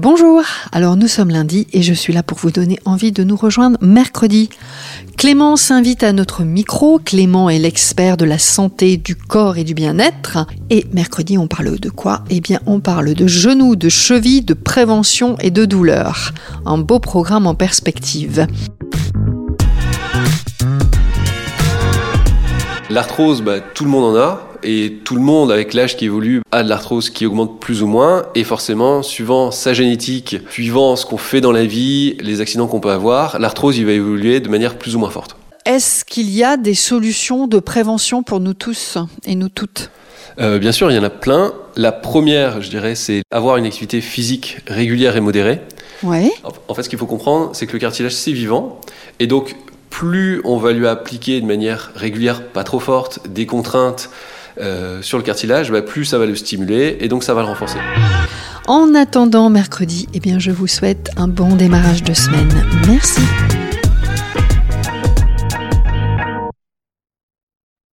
Bonjour, alors nous sommes lundi et je suis là pour vous donner envie de nous rejoindre mercredi. Clément s'invite à notre micro, Clément est l'expert de la santé, du corps et du bien-être. Et mercredi on parle de quoi? Eh bien on parle de genoux, de chevilles, de prévention et de douleur. Un beau programme en perspective. L'arthrose, bah, tout le monde en a, et tout le monde, avec l'âge qui évolue, a de l'arthrose qui augmente plus ou moins, et forcément, suivant sa génétique, suivant ce qu'on fait dans la vie, les accidents qu'on peut avoir, l'arthrose, il va évoluer de manière plus ou moins forte. Est-ce qu'il y a des solutions de prévention pour nous tous et nous toutes? Euh, bien sûr, il y en a plein. La première, je dirais, c'est avoir une activité physique régulière et modérée. Ouais. En fait, ce qu'il faut comprendre, c'est que le cartilage, c'est vivant. Et donc, plus on va lui appliquer de manière régulière, pas trop forte, des contraintes euh, sur le cartilage, bah, plus ça va le stimuler et donc ça va le renforcer. En attendant mercredi, eh bien je vous souhaite un bon démarrage de semaine. Merci.